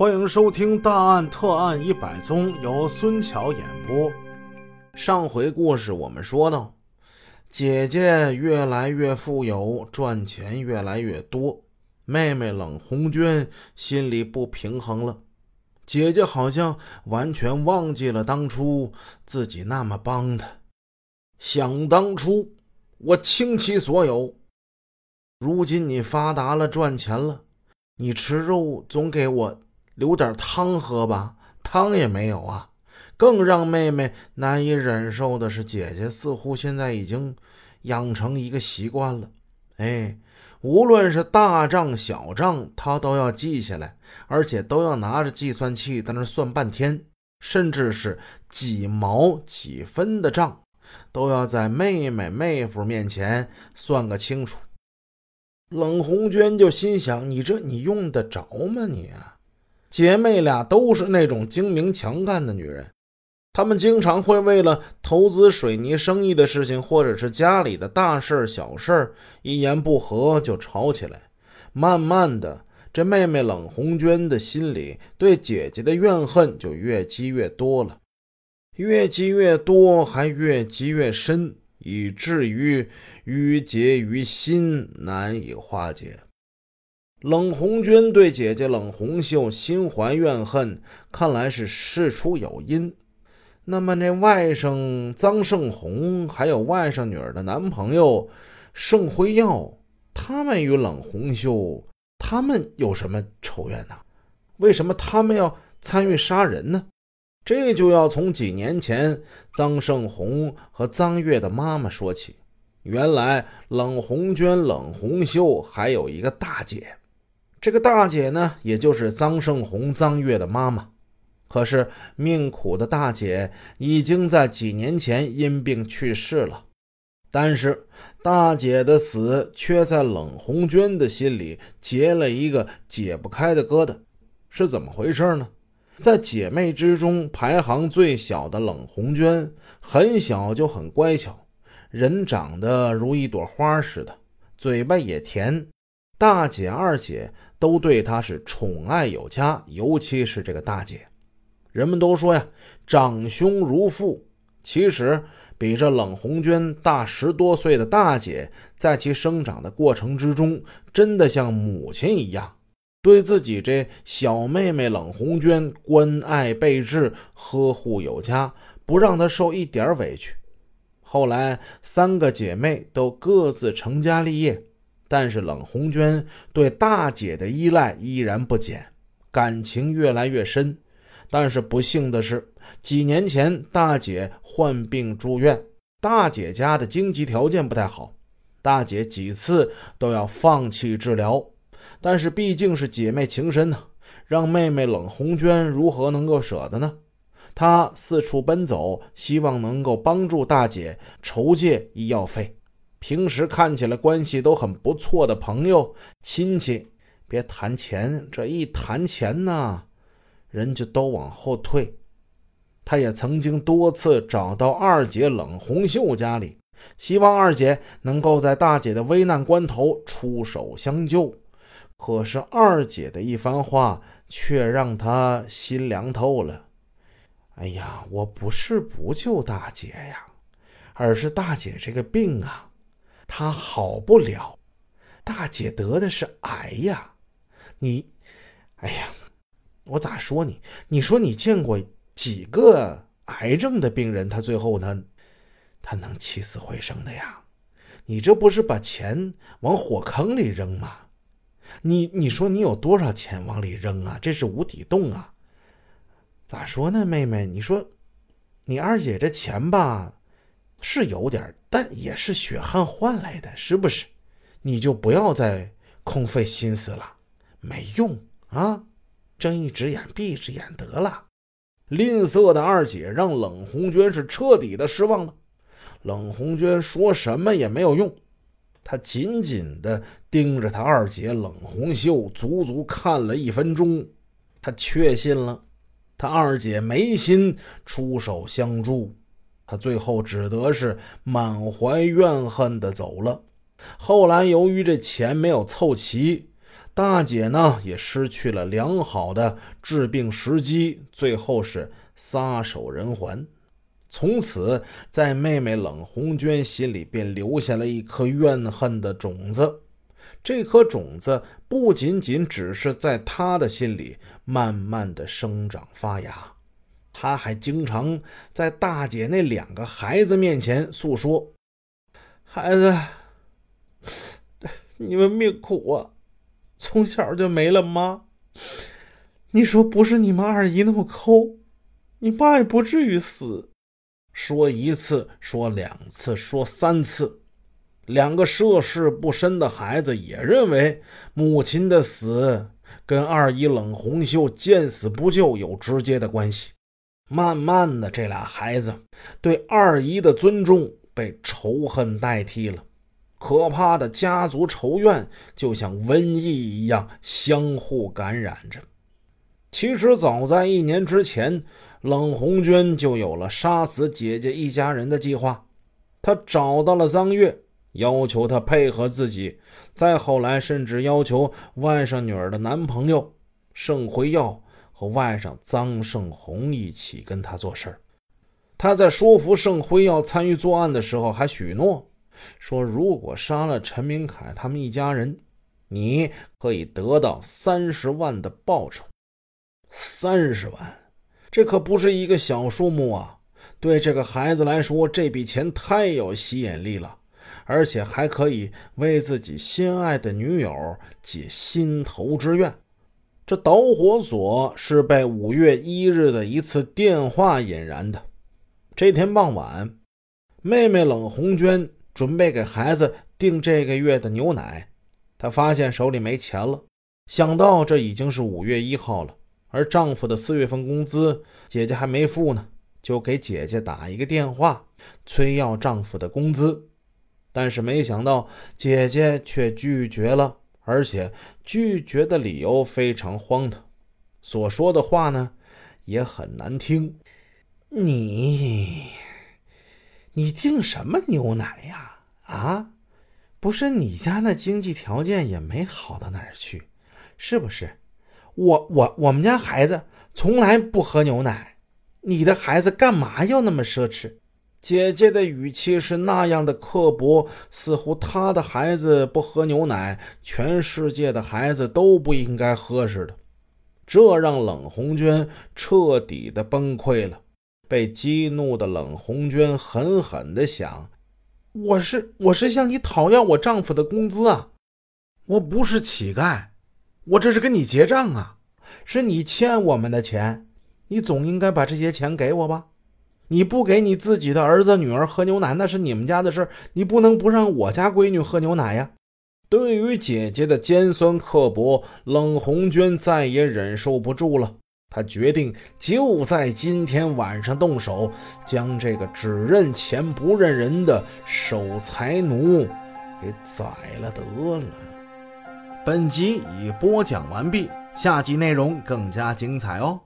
欢迎收听《大案特案一百宗》，由孙桥演播。上回故事我们说到，姐姐越来越富有，赚钱越来越多，妹妹冷红娟心里不平衡了。姐姐好像完全忘记了当初自己那么帮她。想当初，我倾其所有，如今你发达了，赚钱了，你吃肉总给我。留点汤喝吧，汤也没有啊！更让妹妹难以忍受的是，姐姐似乎现在已经养成一个习惯了。哎，无论是大账小账，她都要记下来，而且都要拿着计算器在那算半天，甚至是几毛几分的账，都要在妹妹妹夫面前算个清楚。冷红娟就心想：你这你用得着吗？你啊！姐妹俩都是那种精明强干的女人，她们经常会为了投资水泥生意的事情，或者是家里的大事小事一言不合就吵起来。慢慢的，这妹妹冷红娟的心里对姐姐的怨恨就越积越多了，越积越多，还越积越深，以至于郁结于心，难以化解。冷红娟对姐姐冷红秀心怀怨恨，看来是事出有因。那么那外甥臧胜红，还有外甥女儿的男朋友盛辉耀，他们与冷红秀，他们有什么仇怨呢？为什么他们要参与杀人呢？这就要从几年前臧胜红和臧月的妈妈说起。原来冷红娟、冷红秀还有一个大姐。这个大姐呢，也就是臧胜红、臧月的妈妈。可是命苦的大姐已经在几年前因病去世了。但是大姐的死却在冷红娟的心里结了一个解不开的疙瘩。是怎么回事呢？在姐妹之中排行最小的冷红娟，很小就很乖巧，人长得如一朵花似的，嘴巴也甜。大姐、二姐都对她是宠爱有加，尤其是这个大姐，人们都说呀，长兄如父。其实，比这冷红娟大十多岁的大姐，在其生长的过程之中，真的像母亲一样，对自己这小妹妹冷红娟关爱备至，呵护有加，不让她受一点委屈。后来，三个姐妹都各自成家立业。但是冷红娟对大姐的依赖依然不减，感情越来越深。但是不幸的是，几年前大姐患病住院，大姐家的经济条件不太好，大姐几次都要放弃治疗。但是毕竟是姐妹情深呢，让妹妹冷红娟如何能够舍得呢？她四处奔走，希望能够帮助大姐筹借医药费。平时看起来关系都很不错的朋友、亲戚，别谈钱，这一谈钱呢，人就都往后退。他也曾经多次找到二姐冷红秀家里，希望二姐能够在大姐的危难关头出手相救。可是二姐的一番话却让他心凉透了。哎呀，我不是不救大姐呀，而是大姐这个病啊。他好不了，大姐得的是癌呀！你，哎呀，我咋说你？你说你见过几个癌症的病人，他最后他，他能起死回生的呀？你这不是把钱往火坑里扔吗？你你说你有多少钱往里扔啊？这是无底洞啊！咋说呢，妹妹？你说，你二姐这钱吧？是有点，但也是血汗换来的，是不是？你就不要再空费心思了，没用啊！睁一只眼闭一只眼得了。吝啬的二姐让冷红娟是彻底的失望了。冷红娟说什么也没有用，她紧紧地盯着她二姐冷红秀，足足看了一分钟，她确信了，她二姐没心出手相助。他最后只得是满怀怨恨的走了。后来由于这钱没有凑齐，大姐呢也失去了良好的治病时机，最后是撒手人寰。从此，在妹妹冷红娟心里便留下了一颗怨恨的种子。这颗种子不仅仅只是在她的心里慢慢的生长发芽，他还经常在大姐那两个孩子面前诉说：“孩子，你们命苦啊，从小就没了妈。你说不是你们二姨那么抠，你爸也不至于死。”说一次，说两次，说三次，两个涉世不深的孩子也认为母亲的死跟二姨冷红秀见死不救有直接的关系。慢慢的，这俩孩子对二姨的尊重被仇恨代替了，可怕的家族仇怨就像瘟疫一样相互感染着。其实，早在一年之前。冷红娟就有了杀死姐姐一家人的计划，她找到了张月，要求她配合自己。再后来，甚至要求外甥女儿的男朋友盛辉耀和外甥臧胜红一起跟他做事儿。他在说服盛辉要参与作案的时候，还许诺说，如果杀了陈明凯他们一家人，你可以得到三十万的报酬。三十万。这可不是一个小数目啊！对这个孩子来说，这笔钱太有吸引力了，而且还可以为自己心爱的女友解心头之怨。这导火索是被五月一日的一次电话引燃的。这天傍晚，妹妹冷红娟准备给孩子订这个月的牛奶，她发现手里没钱了，想到这已经是五月一号了。而丈夫的四月份工资，姐姐还没付呢，就给姐姐打一个电话，催要丈夫的工资。但是没想到，姐姐却拒绝了，而且拒绝的理由非常荒唐，所说的话呢，也很难听。你，你订什么牛奶呀？啊，不是你家那经济条件也没好到哪儿去，是不是？我我我们家孩子从来不喝牛奶，你的孩子干嘛要那么奢侈？姐姐的语气是那样的刻薄，似乎她的孩子不喝牛奶，全世界的孩子都不应该喝似的。这让冷红娟彻底的崩溃了。被激怒的冷红娟狠狠的想：我是我是向你讨要我丈夫的工资啊，我不是乞丐。我这是跟你结账啊，是你欠我们的钱，你总应该把这些钱给我吧？你不给你自己的儿子女儿喝牛奶，那是你们家的事你不能不让我家闺女喝牛奶呀。对于姐姐的尖酸刻薄，冷红娟再也忍受不住了，她决定就在今天晚上动手，将这个只认钱不认人的守财奴给宰了得了。本集已播讲完毕，下集内容更加精彩哦。